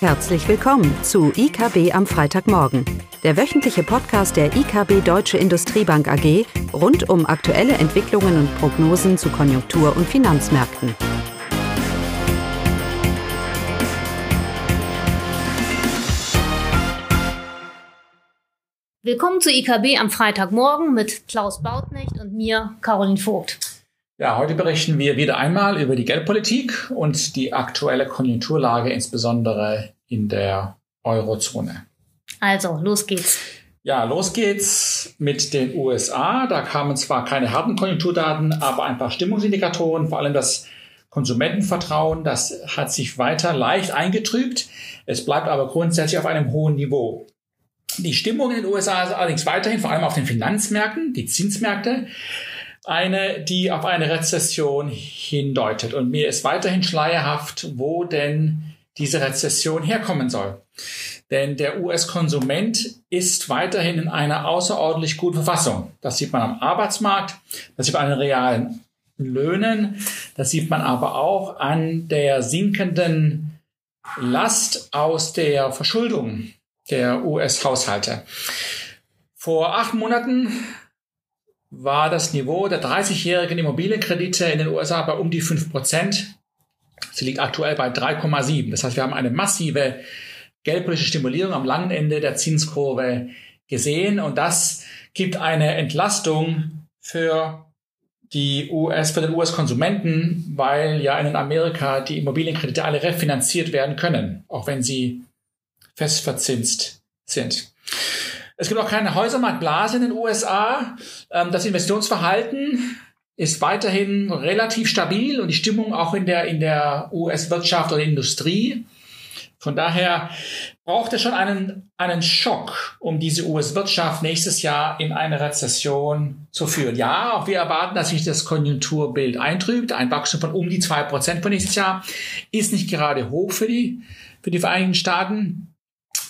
Herzlich willkommen zu IKB am Freitagmorgen, der wöchentliche Podcast der IKB Deutsche Industriebank AG rund um aktuelle Entwicklungen und Prognosen zu Konjunktur- und Finanzmärkten. Willkommen zu IKB am Freitagmorgen mit Klaus Bautnecht und mir, Caroline Vogt. Ja, heute berichten wir wieder einmal über die Geldpolitik und die aktuelle Konjunkturlage, insbesondere in der Eurozone. Also, los geht's. Ja, los geht's mit den USA. Da kamen zwar keine harten Konjunkturdaten, aber ein paar Stimmungsindikatoren, vor allem das Konsumentenvertrauen, das hat sich weiter leicht eingetrübt. Es bleibt aber grundsätzlich auf einem hohen Niveau. Die Stimmung in den USA ist allerdings weiterhin, vor allem auf den Finanzmärkten, die Zinsmärkte, eine, die auf eine Rezession hindeutet. Und mir ist weiterhin schleierhaft, wo denn diese Rezession herkommen soll. Denn der US-Konsument ist weiterhin in einer außerordentlich guten Verfassung. Das sieht man am Arbeitsmarkt, das sieht man an den realen Löhnen, das sieht man aber auch an der sinkenden Last aus der Verschuldung der US-Haushalte. Vor acht Monaten war das Niveau der 30-jährigen Immobilienkredite in den USA bei um die 5 Prozent. Sie liegt aktuell bei 3,7. Das heißt, wir haben eine massive geldpolitische Stimulierung am langen Ende der Zinskurve gesehen und das gibt eine Entlastung für die US, für den US-Konsumenten, weil ja in Amerika die Immobilienkredite alle refinanziert werden können, auch wenn sie festverzinst sind. Es gibt auch keine Häusermarktblase in den USA. Ähm, das Investitionsverhalten ist weiterhin relativ stabil und die Stimmung auch in der, in der US-Wirtschaft oder Industrie. Von daher braucht es schon einen, einen Schock, um diese US-Wirtschaft nächstes Jahr in eine Rezession zu führen. Ja, auch wir erwarten, dass sich das Konjunkturbild eintrübt. Ein Wachstum von um die zwei Prozent für nächstes Jahr ist nicht gerade hoch für die, für die Vereinigten Staaten.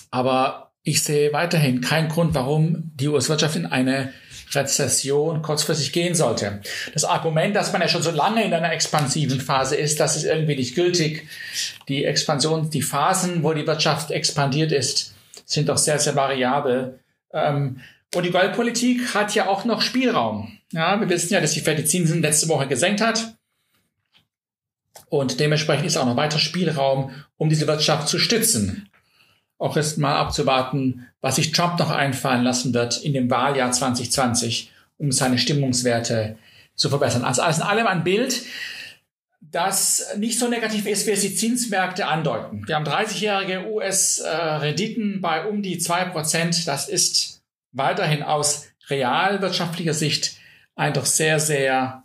Aber ich sehe weiterhin keinen Grund, warum die US-Wirtschaft in eine Rezession kurzfristig gehen sollte. Das Argument, dass man ja schon so lange in einer expansiven Phase ist, das ist irgendwie nicht gültig. Die Expansion, die Phasen, wo die Wirtschaft expandiert ist, sind doch sehr, sehr variabel. Ähm, und die Geldpolitik hat ja auch noch Spielraum. Ja, wir wissen ja, dass die Fed die Zinsen letzte Woche gesenkt hat. Und dementsprechend ist auch noch weiter Spielraum, um diese Wirtschaft zu stützen auch erst mal abzuwarten, was sich Trump noch einfallen lassen wird in dem Wahljahr 2020, um seine Stimmungswerte zu verbessern. Also alles in allem ein Bild, das nicht so negativ ist, wie es die Zinsmärkte andeuten. Wir haben 30-jährige US-Renditen bei um die zwei Prozent. Das ist weiterhin aus realwirtschaftlicher Sicht ein doch sehr, sehr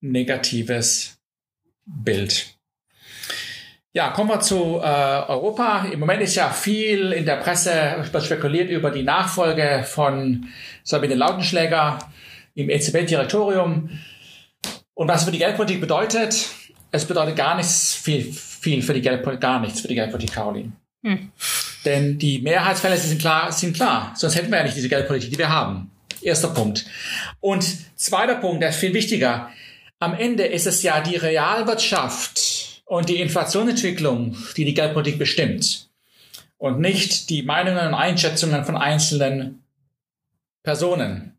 negatives Bild. Ja, kommen wir zu äh, Europa. Im Moment ist ja viel in der Presse spekuliert über die Nachfolge von Sabine Lautenschläger im EZB-Direktorium. Und was für die Geldpolitik bedeutet, es bedeutet gar nichts viel, viel für die Geldpolitik, gar nichts für die Geldpolitik, Caroline. Hm. Denn die Mehrheitsfälle sind klar, sind klar. Sonst hätten wir ja nicht diese Geldpolitik, die wir haben. Erster Punkt. Und zweiter Punkt, der ist viel wichtiger. Am Ende ist es ja die Realwirtschaft, und die Inflationsentwicklung, die die Geldpolitik bestimmt und nicht die Meinungen und Einschätzungen von einzelnen Personen.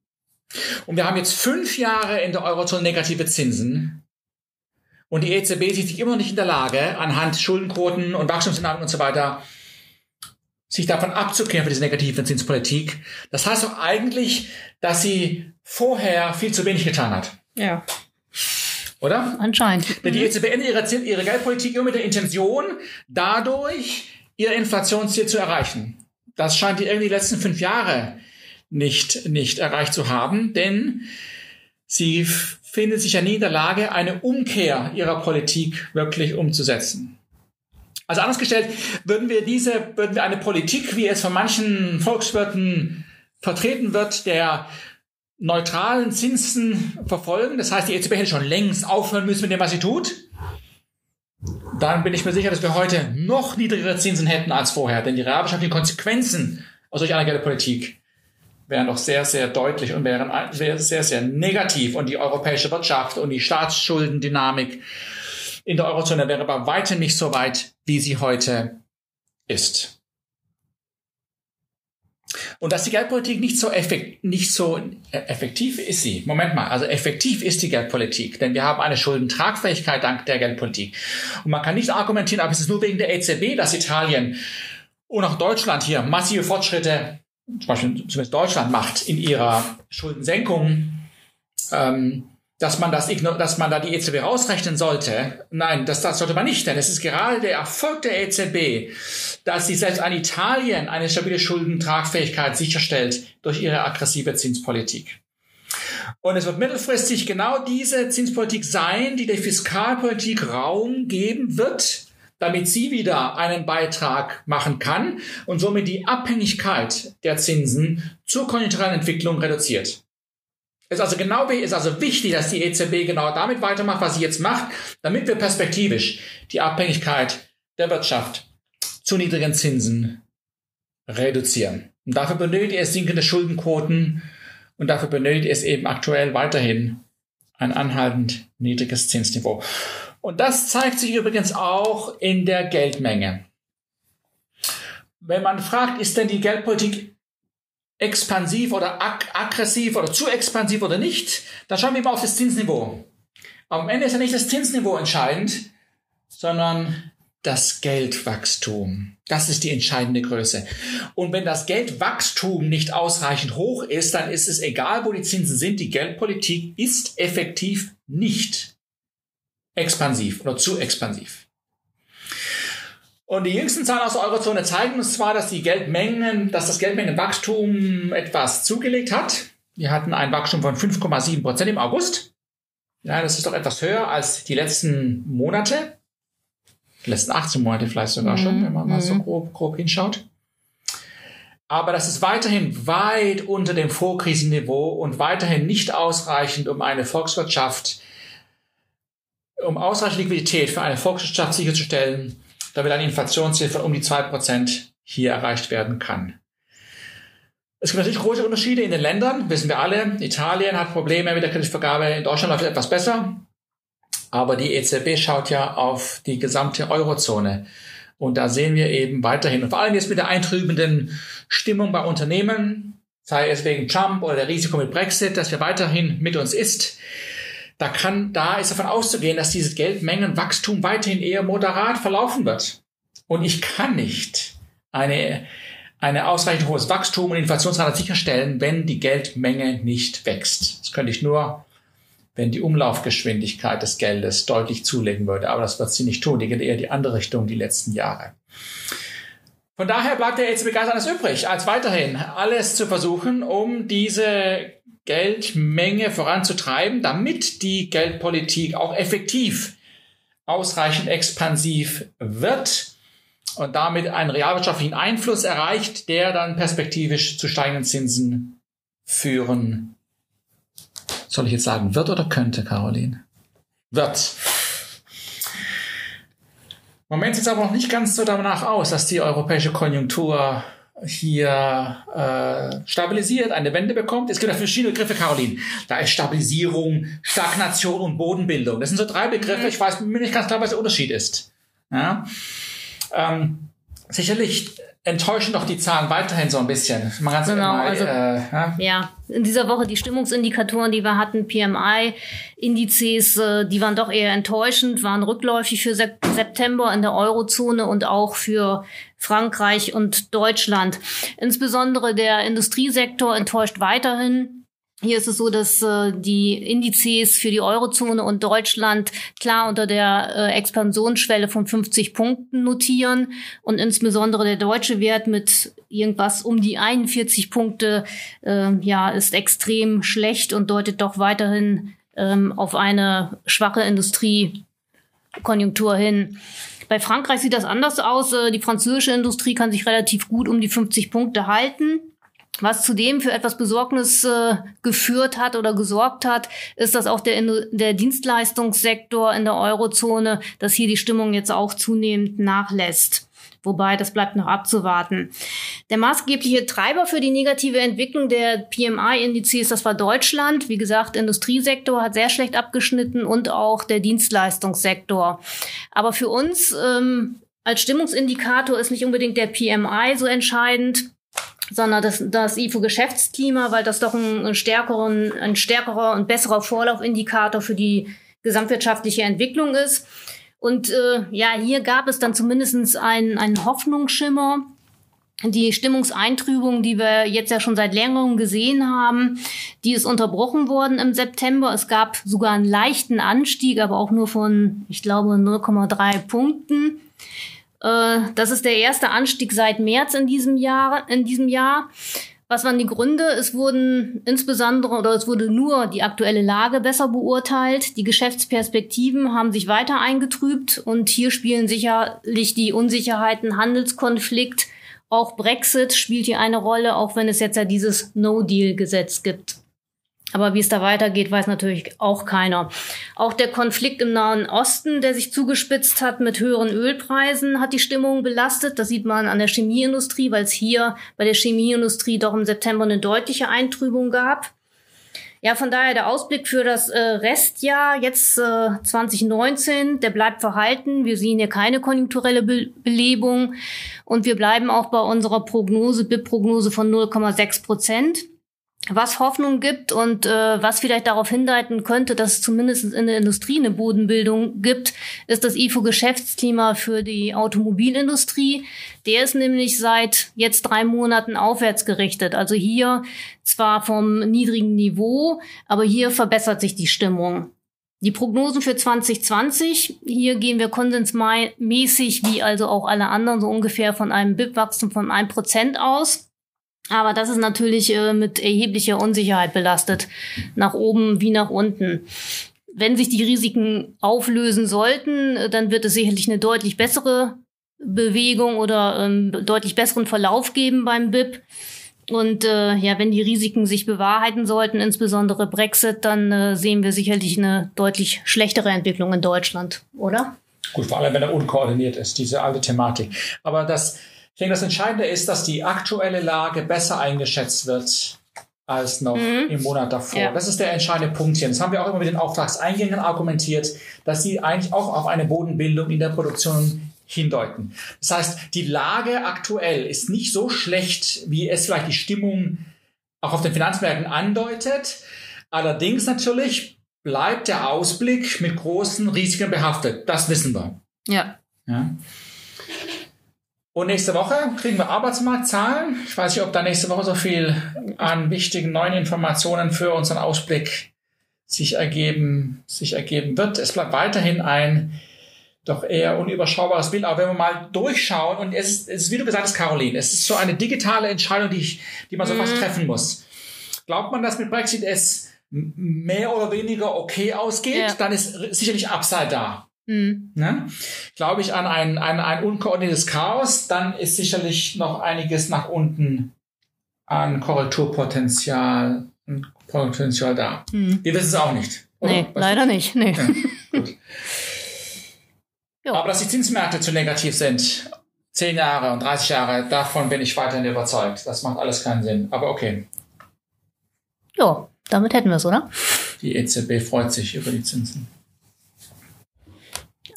Und wir haben jetzt fünf Jahre in der Eurozone negative Zinsen und die EZB sieht sich immer noch nicht in der Lage, anhand Schuldenquoten und Wachstumsdynamik und so weiter, sich davon abzukehren für diese negative Zinspolitik. Das heißt doch eigentlich, dass sie vorher viel zu wenig getan hat. Ja. Oder? Anscheinend. Die EZB endet ihre, ihre Geldpolitik immer mit der Intention, dadurch ihr Inflationsziel zu erreichen. Das scheint die irgendwie die letzten fünf Jahre nicht, nicht erreicht zu haben, denn sie findet sich ja nie in der Lage, eine Umkehr ihrer Politik wirklich umzusetzen. Also anders gestellt, würden wir diese, würden wir eine Politik, wie es von manchen Volkswirten vertreten wird, der neutralen Zinsen verfolgen, das heißt, die EZB hätte schon längst aufhören müssen mit dem, was sie tut, dann bin ich mir sicher, dass wir heute noch niedrigere Zinsen hätten als vorher. Denn die realwirtschaftlichen Konsequenzen aus solch einer Geldpolitik wären doch sehr, sehr deutlich und wären sehr, sehr, sehr negativ. Und die europäische Wirtschaft und die Staatsschuldendynamik in der Eurozone wäre bei weitem nicht so weit, wie sie heute ist. Und dass die Geldpolitik nicht so, effekt, nicht so äh, effektiv ist sie. Moment mal, also effektiv ist die Geldpolitik, denn wir haben eine Schuldentragfähigkeit dank der Geldpolitik. Und man kann nicht argumentieren, aber es ist nur wegen der EZB, dass Italien und auch Deutschland hier massive Fortschritte, zum Beispiel zumindest Deutschland macht in ihrer Schuldensenkung. Ähm, dass man das, dass man da die EZB rausrechnen sollte. Nein, das, das sollte man nicht, denn es ist gerade der Erfolg der EZB, dass sie selbst an Italien eine stabile Schuldentragfähigkeit sicherstellt durch ihre aggressive Zinspolitik. Und es wird mittelfristig genau diese Zinspolitik sein, die der Fiskalpolitik Raum geben wird, damit sie wieder einen Beitrag machen kann und somit die Abhängigkeit der Zinsen zur konjunkturellen Entwicklung reduziert. Ist also genau ist also wichtig, dass die EZB genau damit weitermacht, was sie jetzt macht, damit wir perspektivisch die Abhängigkeit der Wirtschaft zu niedrigen Zinsen reduzieren. Und dafür benötigt es sinkende Schuldenquoten und dafür benötigt es eben aktuell weiterhin ein anhaltend niedriges Zinsniveau. Und das zeigt sich übrigens auch in der Geldmenge. Wenn man fragt, ist denn die Geldpolitik expansiv oder ag aggressiv oder zu expansiv oder nicht, dann schauen wir mal auf das Zinsniveau. Am Ende ist ja nicht das Zinsniveau entscheidend, sondern das Geldwachstum. Das ist die entscheidende Größe. Und wenn das Geldwachstum nicht ausreichend hoch ist, dann ist es egal, wo die Zinsen sind. Die Geldpolitik ist effektiv nicht expansiv oder zu expansiv. Und die jüngsten Zahlen aus der Eurozone zeigen uns zwar, dass die Geldmengen, dass das Geldmengenwachstum etwas zugelegt hat. Wir hatten ein Wachstum von 5,7 Prozent im August. Ja, das ist doch etwas höher als die letzten Monate. Die letzten 18 Monate vielleicht sogar schon, mhm. wenn man mal so mhm. grob, grob hinschaut. Aber das ist weiterhin weit unter dem Vorkrisenniveau und weiterhin nicht ausreichend, um eine Volkswirtschaft, um ausreichend Liquidität für eine Volkswirtschaft sicherzustellen, damit eine Inflationsziel von um die zwei Prozent hier erreicht werden kann. Es gibt natürlich große Unterschiede in den Ländern, wissen wir alle. Italien hat Probleme mit der Kreditvergabe, in Deutschland läuft es etwas besser. Aber die EZB schaut ja auf die gesamte Eurozone. Und da sehen wir eben weiterhin, und vor allem jetzt mit der eintrübenden Stimmung bei Unternehmen, sei es wegen Trump oder der Risiko mit Brexit, dass wir weiterhin mit uns ist, da kann, da ist davon auszugehen, dass dieses Geldmengenwachstum weiterhin eher moderat verlaufen wird. Und ich kann nicht eine, eine ausreichend hohes Wachstum und Inflationsrate sicherstellen, wenn die Geldmenge nicht wächst. Das könnte ich nur, wenn die Umlaufgeschwindigkeit des Geldes deutlich zulegen würde. Aber das wird sie nicht tun. Die geht eher die andere Richtung die letzten Jahre. Von daher bleibt der EZB gar alles übrig, als weiterhin alles zu versuchen, um diese Geldmenge voranzutreiben, damit die Geldpolitik auch effektiv ausreichend expansiv wird und damit einen realwirtschaftlichen Einfluss erreicht, der dann perspektivisch zu steigenden Zinsen führen. Soll ich jetzt sagen, wird oder könnte, Caroline? Wird. Moment sieht es aber noch nicht ganz so danach aus, dass die europäische Konjunktur hier äh, stabilisiert, eine Wende bekommt. Es gibt ja verschiedene Begriffe, Caroline. Da ist Stabilisierung, Stagnation und Bodenbildung. Das sind so drei Begriffe. Mhm. Ich weiß mir nicht ganz klar, was der Unterschied ist. Ja? Ähm, sicherlich enttäuschen doch die Zahlen weiterhin so ein bisschen. Man genau, mal, also, äh, ja? ja, in dieser Woche die Stimmungsindikatoren, die wir hatten, PMI-Indizes, äh, die waren doch eher enttäuschend, waren rückläufig für September in der Eurozone und auch für Frankreich und Deutschland. Insbesondere der Industriesektor enttäuscht weiterhin. Hier ist es so, dass äh, die Indizes für die Eurozone und Deutschland klar unter der äh, Expansionsschwelle von 50 Punkten notieren und insbesondere der deutsche Wert mit irgendwas um die 41 Punkte äh, ja ist extrem schlecht und deutet doch weiterhin ähm, auf eine schwache Industriekonjunktur hin. Bei Frankreich sieht das anders aus. Äh, die französische Industrie kann sich relativ gut um die 50 Punkte halten. Was zudem für etwas Besorgnis äh, geführt hat oder gesorgt hat, ist, dass auch der, der Dienstleistungssektor in der Eurozone, dass hier die Stimmung jetzt auch zunehmend nachlässt. Wobei, das bleibt noch abzuwarten. Der maßgebliche Treiber für die negative Entwicklung der PMI-Indizes, das war Deutschland. Wie gesagt, Industriesektor hat sehr schlecht abgeschnitten und auch der Dienstleistungssektor. Aber für uns ähm, als Stimmungsindikator ist nicht unbedingt der PMI so entscheidend, sondern das, das IFO-Geschäftsklima, weil das doch ein, stärkeren, ein stärkerer und besserer Vorlaufindikator für die gesamtwirtschaftliche Entwicklung ist. Und äh, ja, hier gab es dann zumindest einen, einen Hoffnungsschimmer. Die Stimmungseintrübung, die wir jetzt ja schon seit längerem gesehen haben, die ist unterbrochen worden im September. Es gab sogar einen leichten Anstieg, aber auch nur von, ich glaube, 0,3 Punkten. Äh, das ist der erste Anstieg seit März in diesem Jahr. In diesem Jahr. Was waren die Gründe? Es wurden insbesondere oder es wurde nur die aktuelle Lage besser beurteilt. Die Geschäftsperspektiven haben sich weiter eingetrübt und hier spielen sicherlich die Unsicherheiten Handelskonflikt. Auch Brexit spielt hier eine Rolle, auch wenn es jetzt ja dieses No-Deal-Gesetz gibt. Aber wie es da weitergeht, weiß natürlich auch keiner. Auch der Konflikt im Nahen Osten, der sich zugespitzt hat mit höheren Ölpreisen, hat die Stimmung belastet. Das sieht man an der Chemieindustrie, weil es hier bei der Chemieindustrie doch im September eine deutliche Eintrübung gab. Ja, von daher der Ausblick für das äh, Restjahr jetzt äh, 2019, der bleibt verhalten. Wir sehen hier keine konjunkturelle Be Belebung und wir bleiben auch bei unserer Prognose, BIP-Prognose von 0,6 Prozent was Hoffnung gibt und äh, was vielleicht darauf hindeuten könnte, dass es zumindest in der Industrie eine Bodenbildung gibt, ist das IFO-Geschäftsklima für die Automobilindustrie. Der ist nämlich seit jetzt drei Monaten aufwärts gerichtet. Also hier zwar vom niedrigen Niveau, aber hier verbessert sich die Stimmung. Die Prognosen für 2020, hier gehen wir konsensmäßig, wie also auch alle anderen, so ungefähr von einem BIP-Wachstum von 1% aus. Aber das ist natürlich äh, mit erheblicher Unsicherheit belastet, nach oben wie nach unten. Wenn sich die Risiken auflösen sollten, äh, dann wird es sicherlich eine deutlich bessere Bewegung oder ähm, deutlich besseren Verlauf geben beim BIP. Und äh, ja, wenn die Risiken sich bewahrheiten sollten, insbesondere Brexit, dann äh, sehen wir sicherlich eine deutlich schlechtere Entwicklung in Deutschland, oder? Gut, vor allem wenn er unkoordiniert ist, diese alte Thematik. Aber das denke, das Entscheidende ist, dass die aktuelle Lage besser eingeschätzt wird als noch mhm. im Monat davor. Ja. Das ist der entscheidende Punkt hier. Das haben wir auch immer mit den Auftragseingängen argumentiert, dass sie eigentlich auch auf eine Bodenbildung in der Produktion hindeuten. Das heißt, die Lage aktuell ist nicht so schlecht, wie es vielleicht die Stimmung auch auf den Finanzmärkten andeutet. Allerdings natürlich bleibt der Ausblick mit großen Risiken behaftet. Das wissen wir. Ja. ja. Und nächste Woche kriegen wir Arbeitsmarktzahlen. Ich weiß nicht, ob da nächste Woche so viel an wichtigen neuen Informationen für unseren Ausblick sich ergeben, sich ergeben wird. Es bleibt weiterhin ein doch eher unüberschaubares Bild. Aber wenn wir mal durchschauen, und es ist, es ist wie du gesagt hast, Caroline, es ist so eine digitale Entscheidung, die, ich, die man so fast mhm. treffen muss. Glaubt man, dass mit Brexit es mehr oder weniger okay ausgeht, ja. dann ist sicherlich Upside da. Mhm. Ne? Glaube ich an ein, ein, ein unkoordiniertes Chaos, dann ist sicherlich noch einiges nach unten an Korrekturpotenzial, Potenzial da. Mhm. Wir wissen es auch nicht. Oder? Nee, Was leider nicht. Nee. Ja, gut. Aber dass die Zinsmärkte zu negativ sind, 10 Jahre und 30 Jahre, davon bin ich weiterhin überzeugt. Das macht alles keinen Sinn. Aber okay. Ja, damit hätten wir es, oder? Die EZB freut sich über die Zinsen.